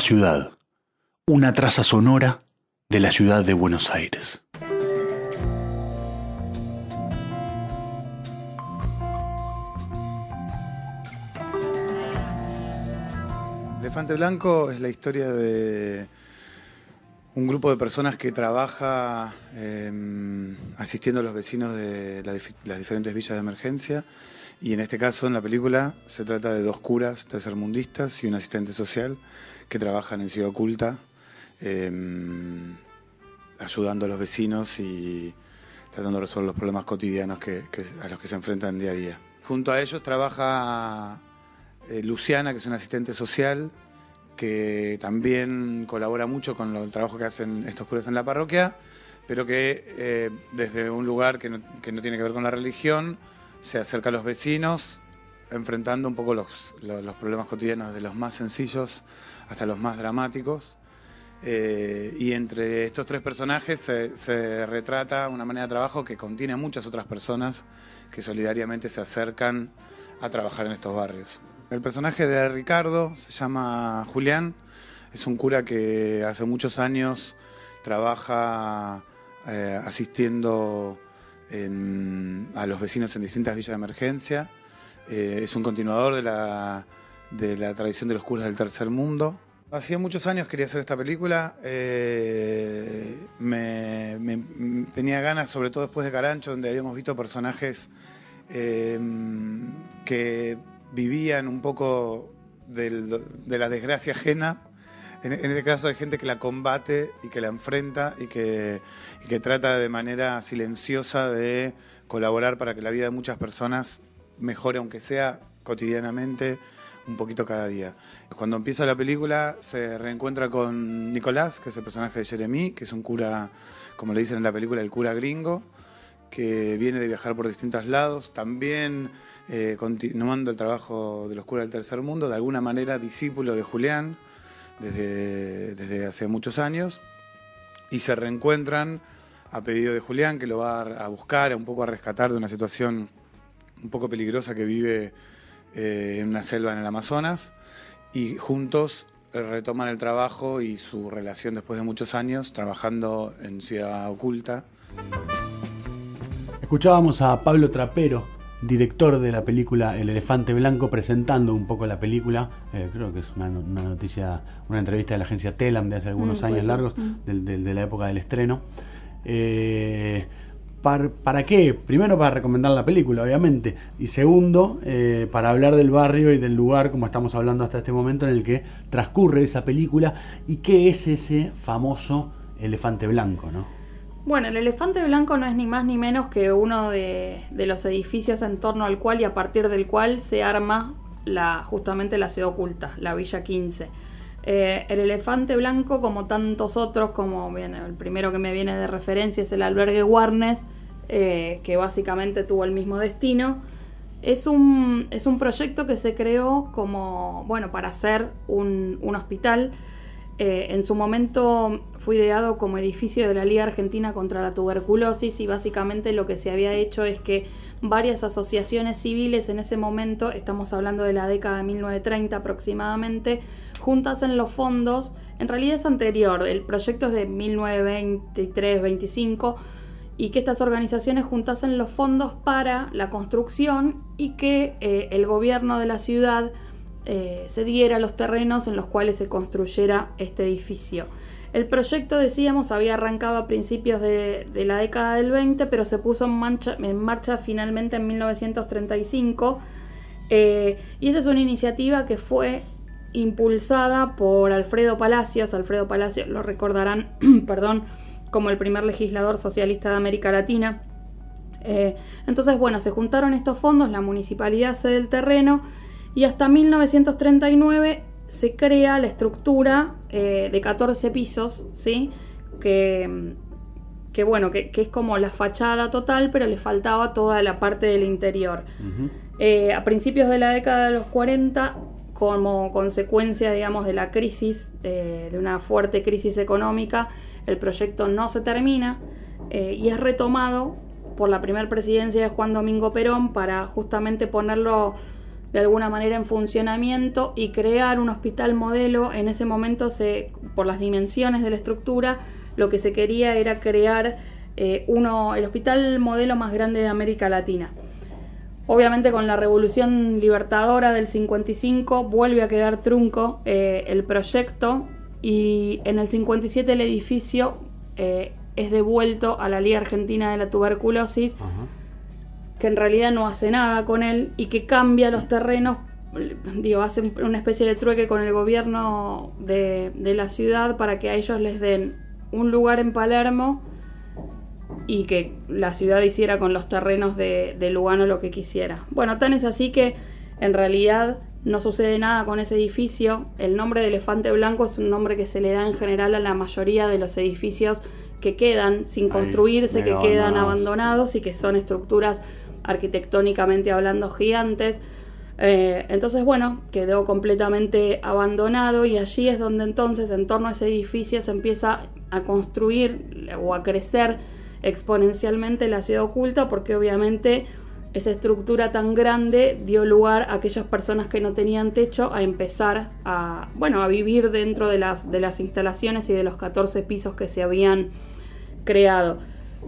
ciudad, una traza sonora de la ciudad de Buenos Aires. Elefante Blanco es la historia de un grupo de personas que trabaja em, asistiendo a los vecinos de las diferentes villas de emergencia y en este caso en la película se trata de dos curas tercermundistas y un asistente social que trabajan en Ciudad Oculta em, ayudando a los vecinos y tratando de resolver los problemas cotidianos a los que se enfrentan día a día. Junto a ellos trabaja eh, Luciana, que es una asistente social que también colabora mucho con el trabajo que hacen estos curas en la parroquia, pero que eh, desde un lugar que no, tiene que ver con la religión se acerca a los vecinos, enfrentando un poco los, problemas cotidianos de los más sencillos hasta los más dramáticos. Eh, y entre estos tres personajes se, retrata una manera de trabajo que contiene muchas otras personas que solidariamente se acercan a trabajar en estos barrios. El personaje de Ricardo se llama Julián, es un cura que hace muchos años trabaja eh, asistiendo a los vecinos en distintas villas de emergencia. Eh, es un continuador de la, tradición de los curas del tercer mundo. Hacía muchos años quería hacer esta película. Eh, tenía ganas, sobre todo después de Carancho, donde habíamos visto personajes que vivían un poco de la desgracia ajena. En, este caso hay gente que la combate y que la enfrenta y que, que trata de manera silenciosa de colaborar para que la vida de muchas personas mejore, aunque sea cotidianamente, un poquito cada día. Cuando empieza la película se reencuentra con Nicolás, que es el personaje de Jeremy, que es un cura, como le dicen en la película, el cura gringo, que viene de viajar por distintos lados, también eh, continuando el trabajo de los curas del tercer mundo, de alguna manera discípulo de Julián desde, desde hace muchos años, y se reencuentran a pedido de Julián, que lo va a buscar, un poco a rescatar de una situación un poco peligrosa que vive eh, en una selva en el Amazonas, y juntos retoman el trabajo y su relación después de muchos años trabajando en Ciudad Oculta. Escuchábamos a Pablo Trapero, director de la película El Elefante Blanco, presentando un poco la película. Eh, creo que es una, noticia, una entrevista de la agencia Telam de hace algunos mm, años largos, mm. de, la época del estreno. Eh, ¿para, qué? Primero para recomendar la película, obviamente. Y segundo, eh, para hablar del barrio y del lugar, como estamos hablando hasta este momento, en el que transcurre esa película. ¿Y qué es ese famoso elefante blanco, no? Bueno, el elefante blanco no es ni más ni menos que uno de, los edificios en torno al cual y a partir del cual se arma la, justamente la ciudad oculta, la Villa 15. Eh, el elefante blanco, como tantos otros, como bien, el primero que me viene de referencia es el albergue Warnes, eh, que básicamente tuvo el mismo destino. Es un, es un proyecto que se creó como, bueno, para hacer un, un hospital eh, en su momento fue ideado como edificio de la Liga Argentina contra la Tuberculosis y básicamente lo que se había hecho es que varias asociaciones civiles en ese momento, estamos hablando de la década de 1930 aproximadamente, juntasen los fondos, en realidad es anterior, el proyecto es de 1923-25, y que estas organizaciones juntasen los fondos para la construcción y que eh, el gobierno de la ciudad eh, se diera los terrenos en los cuales se construyera este edificio. El proyecto, decíamos, había arrancado a principios de, la década del 20, pero se puso en, marcha finalmente en 1935. Eh, y esa es una iniciativa que fue impulsada por Alfredo Palacios. Alfredo Palacios lo recordarán, perdón, como el primer legislador socialista de América Latina. Eh, entonces, bueno, se juntaron estos fondos, la municipalidad cede el terreno y hasta 1939 se crea la estructura eh, de 14 pisos, ¿sí? Que, que bueno, que, es como la fachada total, pero le faltaba toda la parte del interior. Eh, a principios de la década de los 40, como consecuencia, digamos, de la crisis, de una fuerte crisis económica, el proyecto no se termina eh, y es retomado por la primera presidencia de Juan Domingo Perón para justamente ponerlo de alguna manera en funcionamiento y crear un hospital modelo. En ese momento, se, por las dimensiones de la estructura, lo que se quería era crear eh, uno, el hospital modelo más grande de América Latina. Obviamente con la revolución libertadora del 55 vuelve a quedar trunco eh, el proyecto y en el 57 el edificio eh, es devuelto a la Liga Argentina de la Tuberculosis, que en realidad no hace nada con él y que cambia los terrenos, digo, hace una especie de trueque con el gobierno de, la ciudad para que a ellos les den un lugar en Palermo y que la ciudad hiciera con los terrenos de, de Lugano lo que quisiera. Bueno, tan es así que en realidad no sucede nada con ese edificio. El nombre de elefante blanco es un nombre que se le da en general a la mayoría de los edificios que quedan sin construirse, que quedan abandonados y que son estructuras arquitectónicamente hablando gigantes. Eh, entonces, bueno, quedó completamente abandonado y allí es donde entonces en torno a ese edificio se empieza a construir o a crecer exponencialmente la ciudad oculta porque obviamente esa estructura tan grande dio lugar a aquellas personas que no tenían techo a empezar a, bueno, a vivir dentro de las, de las instalaciones y de los 14 pisos que se habían creado.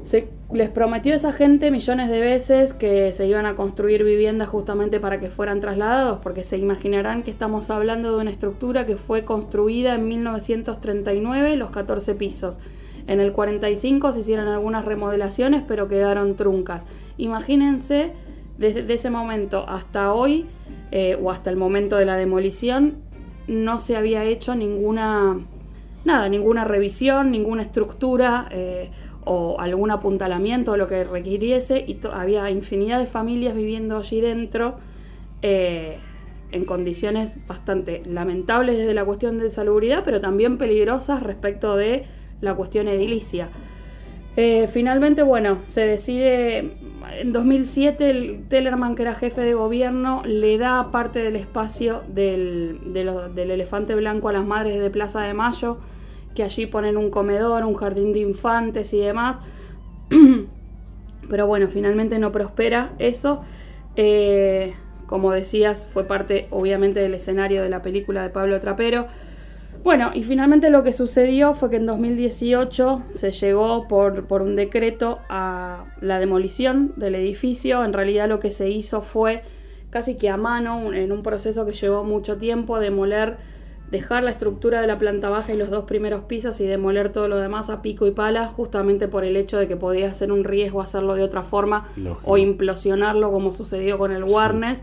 Se les prometió a esa gente millones de veces que se iban a construir viviendas justamente para que fueran trasladados, porque se imaginarán que estamos hablando de una estructura que fue construida en 1939, los 14 pisos. En el 45 se hicieron algunas remodelaciones, pero quedaron truncas. Imagínense, desde ese momento hasta hoy, eh, o hasta el momento de la demolición, no se había hecho ninguna, nada, ninguna revisión, ninguna estructura eh, o algún apuntalamiento o lo que requiriese, y había infinidad de familias viviendo allí dentro. Eh, en condiciones bastante lamentables desde la cuestión de salubridad, pero también peligrosas respecto de la cuestión edilicia. Eh, finalmente, bueno, se decide, en 2007 el Tellerman, que era jefe de gobierno, le da parte del espacio del, del elefante blanco a las madres de Plaza de Mayo, que allí ponen un comedor, un jardín de infantes y demás. Pero bueno, finalmente no prospera eso. Eh, como decías, fue parte obviamente del escenario de la película de Pablo Trapero. Bueno, y finalmente lo que sucedió fue que en 2018 se llegó por, por, un decreto a la demolición del edificio. En realidad lo que se hizo fue casi que a mano, en un proceso que llevó mucho tiempo, demoler, dejar la estructura de la planta baja y los dos primeros pisos y demoler todo lo demás a pico y pala, justamente por el hecho de que podía ser un riesgo hacerlo de otra forma o implosionarlo como sucedió con el Warnes.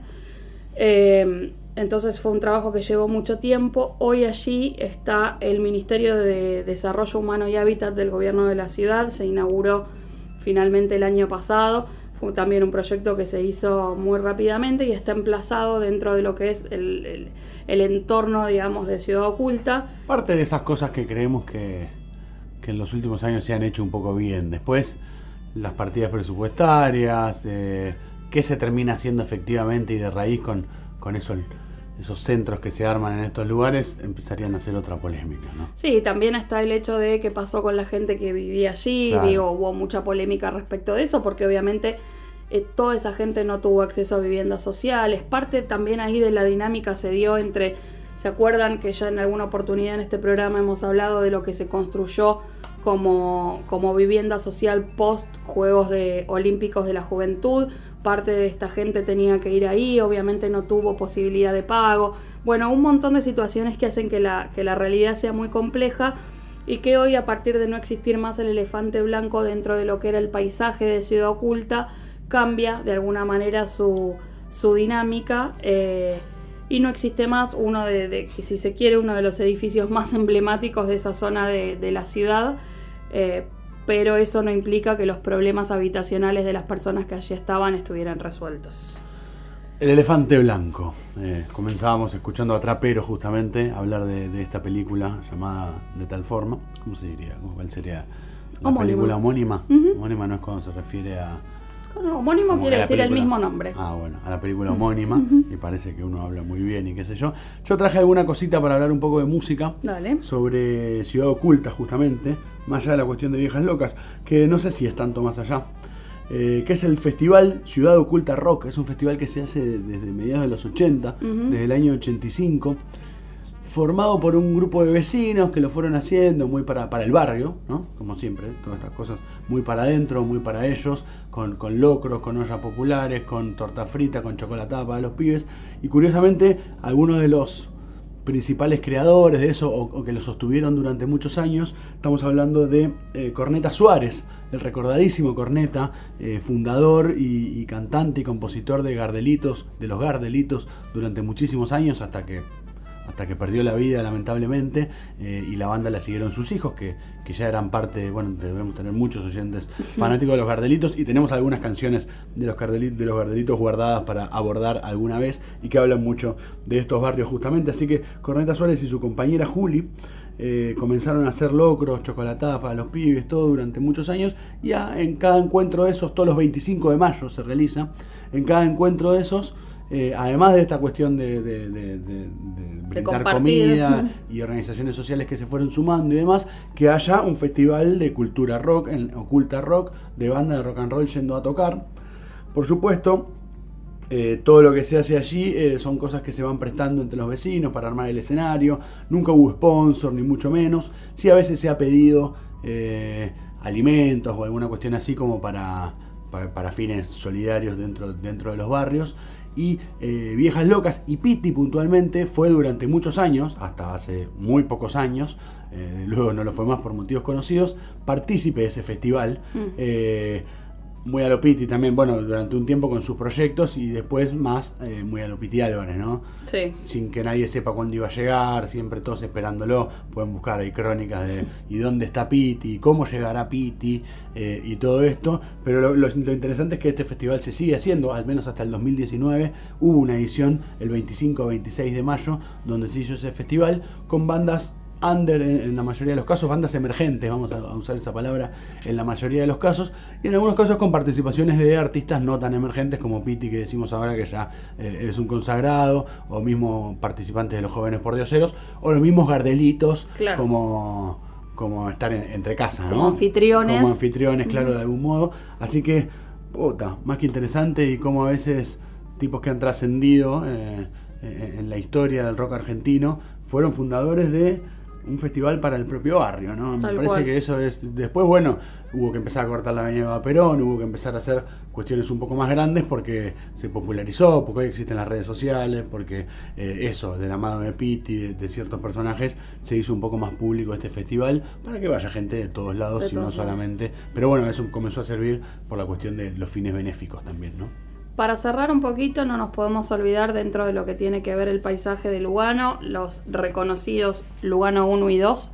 Eh, entonces fue un trabajo que llevó mucho tiempo. Hoy allí está el Ministerio de Desarrollo Humano y Hábitat del Gobierno de la ciudad. Se inauguró finalmente el año pasado. Fue también un proyecto que se hizo muy rápidamente y está emplazado dentro de lo que es el, entorno, digamos, de Ciudad Oculta. Parte de esas cosas que creemos que, en los últimos años se han hecho un poco bien. Después, las partidas presupuestarias, eh, qué se termina haciendo efectivamente y de raíz con, con eso esos centros que se arman en estos lugares empezarían a ser otra polémica, ¿no? Sí, también está el hecho de qué pasó con la gente que vivía allí, digo, hubo mucha polémica respecto de eso, porque obviamente eh, toda esa gente no tuvo acceso a viviendas sociales, parte también ahí de la dinámica se dio entre, ¿se acuerdan que ya en alguna oportunidad en este programa hemos hablado de lo que se construyó como, como vivienda social post Juegos de, Olímpicos de la Juventud? Parte de esta gente tenía que ir ahí, obviamente no tuvo posibilidad de pago. Bueno, un montón de situaciones que hacen que la, que la realidad sea muy compleja y que hoy a partir de no existir más el elefante blanco dentro de lo que era el paisaje de Ciudad Oculta, cambia de alguna manera su, su dinámica. Eh, y no existe más uno de, si se quiere, uno de los edificios más emblemáticos de esa zona de, la ciudad. Eh, pero eso no implica que los problemas habitacionales de las personas que allí estaban estuvieran resueltos. El elefante blanco. Eh, comenzábamos escuchando a Trapero justamente hablar de, esta película llamada de tal forma. ¿Cómo se diría? ¿Cuál sería la película homónima? Homónima no es cuando se refiere a homónimo quiere decir el mismo nombre. Ah, bueno, a la película homónima. Y parece que uno habla muy bien y qué sé yo. Yo traje alguna cosita para hablar un poco de música. Dale. Sobre Ciudad Oculta, justamente. Más allá de la cuestión de viejas locas. Que no sé si es tanto más allá. que es el Festival Ciudad Oculta Rock. Es un festival que se hace desde mediados de los 80, desde el año 85 formado por un grupo de vecinos que lo fueron haciendo muy para, para el barrio, ¿no? Como siempre, todas estas cosas muy para adentro, muy para ellos, con, con locros, con ollas populares, con torta frita, con chocolatada para los pibes. Y curiosamente, algunos de los principales creadores de eso o, que lo sostuvieron durante muchos años. Estamos hablando de eh, Corneta Suárez, el recordadísimo Corneta, eh, fundador y, y, cantante y compositor de Gardelitos, de los Gardelitos, durante muchísimos años hasta que hasta que perdió la vida lamentablemente eh, y la banda la siguieron sus hijos que, que, ya eran parte, bueno, debemos tener muchos oyentes fanáticos de los Gardelitos y tenemos algunas canciones de los, Gardelitos, de los Gardelitos guardadas para abordar alguna vez y que hablan mucho de estos barrios justamente, así que Corneta Suárez y su compañera Juli eh, comenzaron a hacer locros, chocolatadas para los pibes, todo durante muchos años. Y en cada encuentro de esos, todos los 25 de mayo se realiza, en cada encuentro de esos eh, además de esta cuestión de, de, comida y organizaciones sociales que se fueron sumando y demás, que haya un festival de cultura rock, en, oculta rock, de banda de rock and roll yendo a tocar. Por supuesto, eh, todo lo que se hace allí eh, son cosas que se van prestando entre los vecinos para armar el escenario. Nunca hubo sponsor, ni mucho menos. Sí, a veces se ha pedido alimentos o alguna cuestión así como para, para, fines solidarios dentro, dentro de los barrios y eh, Viejas Locas y Piti puntualmente fue durante muchos años, hasta hace muy pocos años, eh, luego no lo fue más por motivos conocidos, partícipe de ese festival. Mm. Muy a lo Piti también, bueno, durante un tiempo con sus proyectos y después más eh, muy a lo Piti Álvarez, ¿no? Sí. Sin que nadie sepa cuándo iba a llegar, siempre todos esperándolo. Pueden buscar ahí crónicas de ¿y dónde está Piti? ¿Cómo llegará Piti? Eh, y todo esto. Pero lo, interesante es que este festival se sigue haciendo, al menos hasta el 2019. Hubo una edición el 25 o 26 de mayo donde se hizo ese festival con bandas under en, la mayoría de los casos, bandas emergentes, vamos a, usar esa palabra, en la mayoría de los casos, y en algunos casos con participaciones de artistas no tan emergentes como Piti, que decimos ahora que ya eh, es un consagrado, o mismo participantes de los jóvenes por dioseros, o los mismos gardelitos como como estar entre casas, ¿no? Como anfitriones. Como anfitriones, claro, de algún modo. Así que, puta, más que interesante y como a veces tipos que han trascendido eh, eh, en la historia del rock argentino fueron fundadores de un festival para el propio barrio, ¿no? Me parece que eso es. Después, bueno, hubo que empezar a cortar la avenida Perón, hubo que empezar a hacer cuestiones un poco más grandes porque se popularizó, porque hoy existen las redes sociales, porque eh, eso, de la mano de Pitti, de, de, ciertos personajes, se hizo un poco más público este festival para que vaya gente de todos lados y no solamente. Pero bueno, eso comenzó a servir por la cuestión de los fines benéficos también, ¿no? Para cerrar un poquito, no nos podemos olvidar dentro de lo que tiene que ver el paisaje de Lugano, los reconocidos Lugano 1 y 2.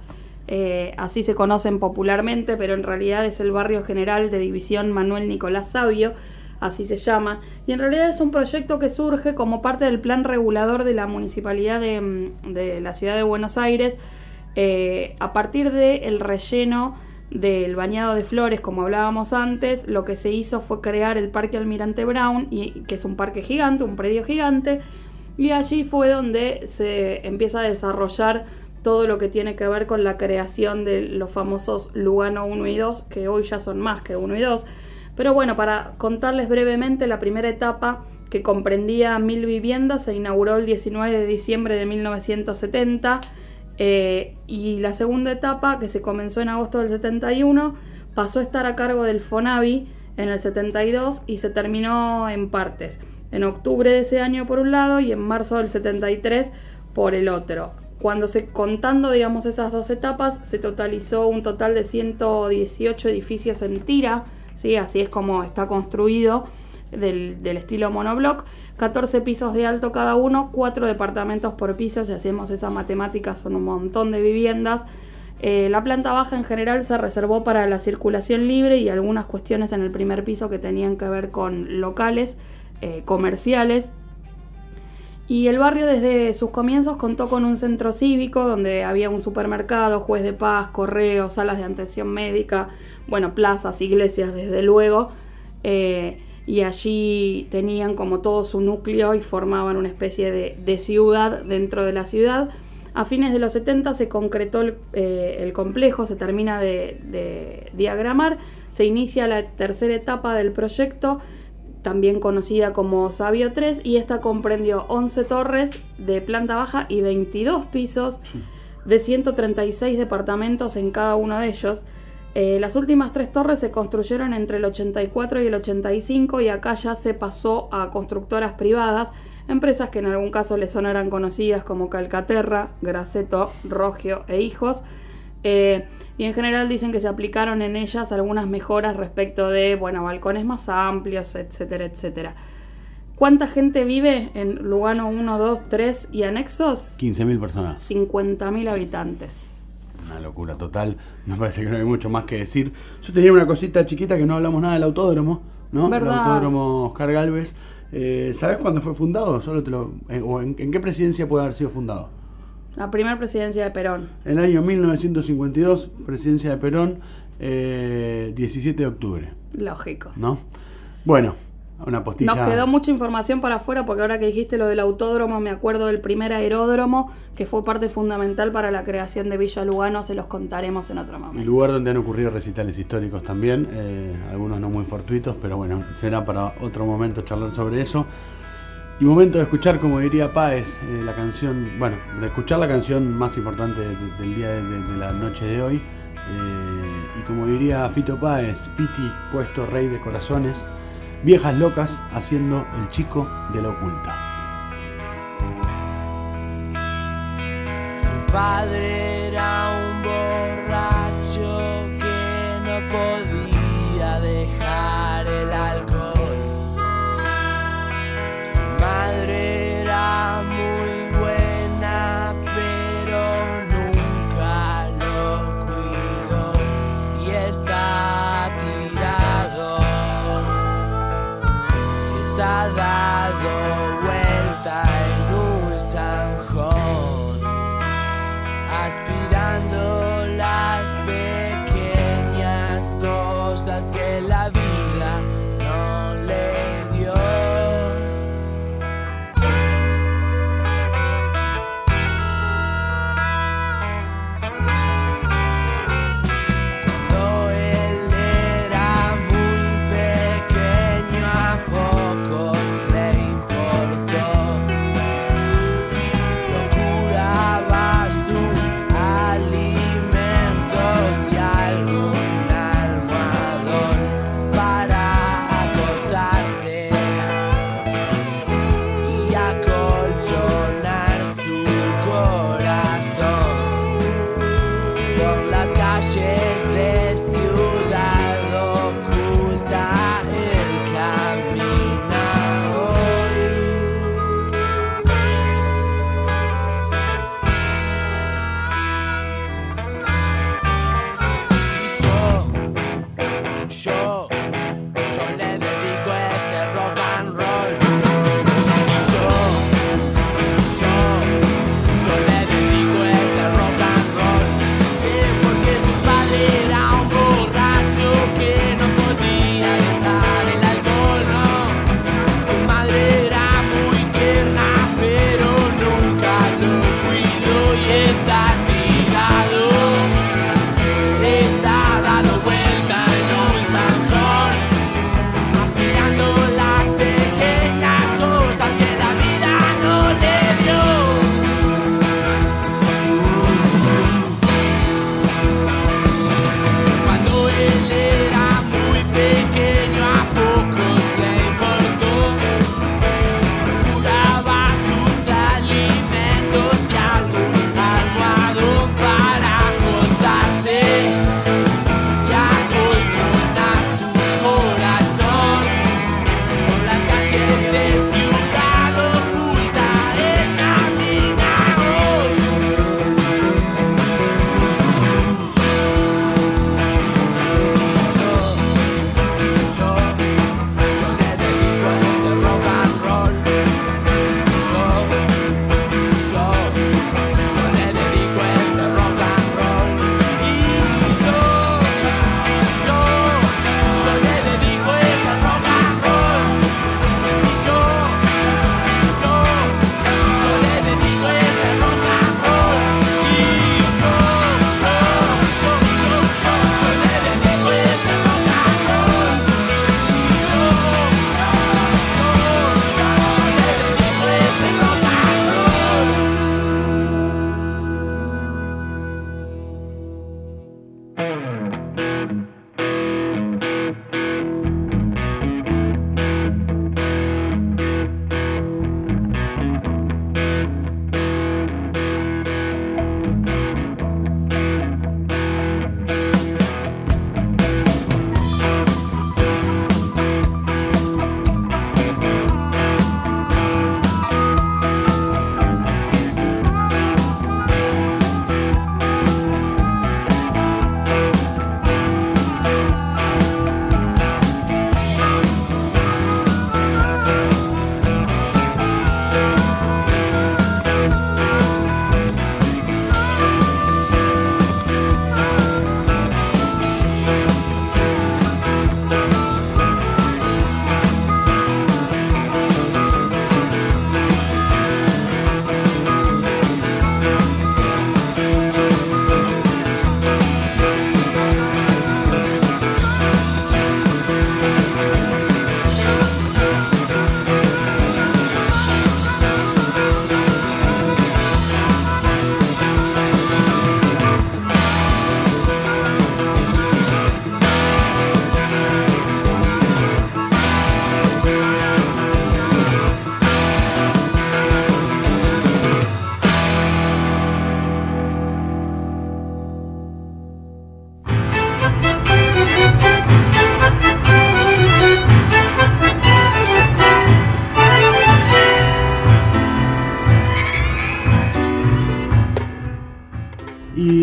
Eh, así se conocen popularmente, pero en realidad es el barrio general de División Manuel Nicolás Sabio, así se llama. Y en realidad es un proyecto que surge como parte del plan regulador de la Municipalidad de, mm, la Ciudad de Buenos Aires eh, a partir del relleno del bañado de flores, como hablábamos antes, lo que se hizo fue crear el Parque Almirante Brown, y, que es un parque gigante, un predio gigante, y allí fue donde se empieza a desarrollar todo lo que tiene que ver con la creación de los famosos Lugano 1 y 2, que hoy ya son más que 1 y 2. Pero bueno, para contarles brevemente, la primera etapa que comprendía mil viviendas se inauguró el 19 de diciembre de 1970 eh, y la segunda etapa, que se comenzó en agosto del 71, pasó a estar a cargo del FONAVI en el 72 y se terminó en partes. En octubre de ese año por un lado y en marzo del 73 por el otro. Cuando se contando, digamos, esas dos etapas, se totalizó un total de 118 edificios en tira, ¿sí? así es como está construido del, estilo monobloc 14 pisos de alto cada uno, 4 departamentos por piso, si hacemos esa matemática son un montón de viviendas. Eh, la planta baja en general se reservó para la circulación libre y algunas cuestiones en el primer piso que tenían que ver con locales eh, comerciales. Y el barrio desde sus comienzos contó con un centro cívico donde había un supermercado, juez de paz, correos, salas de atención médica, bueno, plazas, iglesias, desde luego. Eh, y allí tenían como todo su núcleo y formaban una especie de, ciudad dentro de la ciudad. A fines de los 70 se concretó el, eh, complejo, se termina de, diagramar, se inicia la tercera etapa del proyecto, también conocida como Sabio 3, y esta comprendió 11 torres de planta baja y 22 pisos de 136 departamentos en cada uno de ellos. Eh, las últimas tres torres se construyeron entre el 84 y el 85 y acá ya se pasó a constructoras privadas, empresas que en algún caso le sonarán conocidas como Calcaterra, Graceto, Rogio e Hijos. Eh, y en general dicen que se aplicaron en ellas algunas mejoras respecto de, bueno, balcones más amplios, etcétera, etcétera. ¿Cuánta gente vive en Lugano 1, 2, 3 y anexos? 15.000 personas. 50.000 habitantes una locura total. Me parece que no hay mucho más que decir. Yo tenía una cosita chiquita que no hablamos nada del autódromo, ¿no? El autódromo Oscar Galvez. Eh, ¿Sabes cuándo fue fundado? Solo te lo, eh, o en, qué presidencia puede haber sido fundado? La primera presidencia de Perón. El año 1952, presidencia de Perón, 17 eh, de octubre. Lógico. ¿No? Bueno, una Nos quedó mucha información para afuera porque ahora que dijiste lo del autódromo, me acuerdo del primer aeródromo que fue parte fundamental para la creación de Villa Lugano, se los contaremos en otro momento. El lugar donde han ocurrido recitales históricos también, eh, algunos no muy fortuitos, pero bueno, será para otro momento charlar sobre eso. Y momento de escuchar, como diría Páez, eh, la canción, bueno, de escuchar la canción más importante del día de, la noche de hoy. Eh, y como diría Fito Páez, Piti, puesto rey de corazones. Viejas locas haciendo el chico de la oculta. Su padre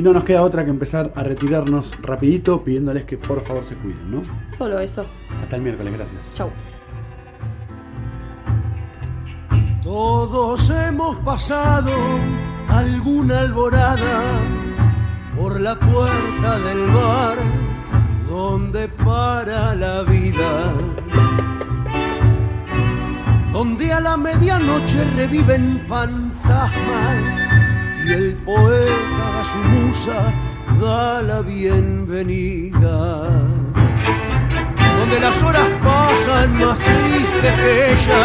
Y no nos queda otra que empezar a retirarnos rapidito pidiéndoles que por favor se cuiden, ¿no? Solo eso. Hasta el miércoles, gracias. Chau. Todos hemos pasado alguna alborada por la puerta del bar donde para la vida, donde a la medianoche reviven fantasmas y el poeta a su musa da la bienvenida. Donde las horas pasan más tristes que ella,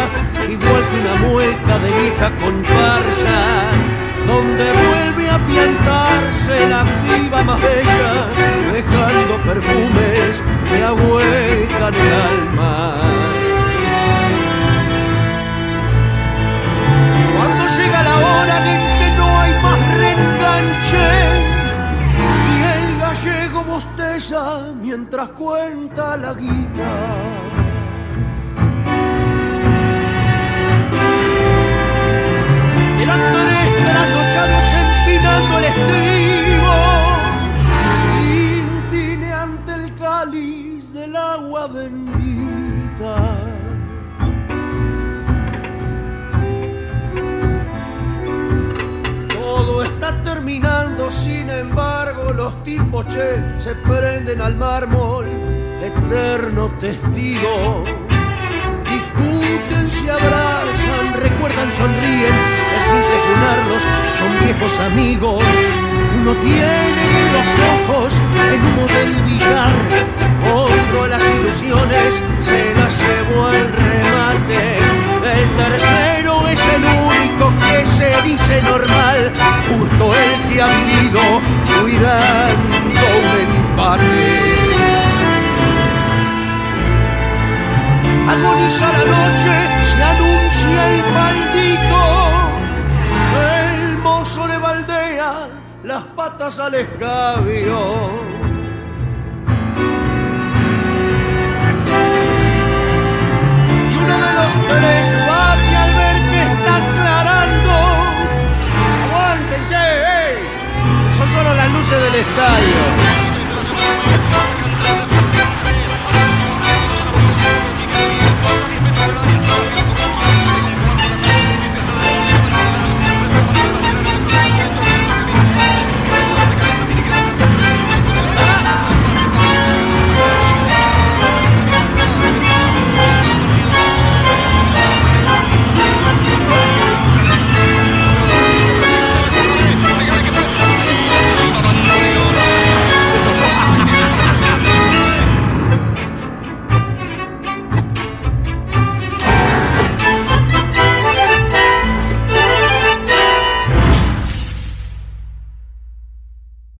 igual que una mueca de vieja comparsa, donde vuelve a piantarse la piba más bella, dejando perfumes que ahuecan el alma. Cuando llega la hora y el gallego bosteza mientras cuenta la guita. Eran tres trasnochados empinando el estribo, tintine ante el cáliz del agua bendita. Terminando, sin embargo los tipos che se prenden al mármol, eterno testigo. Discuten, se abrazan, recuerdan, sonríen, es impresionarlos, son viejos amigos. Uno tiene los ojos en humo del billar, otro las ilusiones se las llevó al remate. El tercero el único que se dice normal, justo el que ha vivido cuidando un empate. Agoniza la noche, se anuncia el maldito. El mozo le baldea las patas al escabio. Y uno de los tres va. solo las luces del estadio.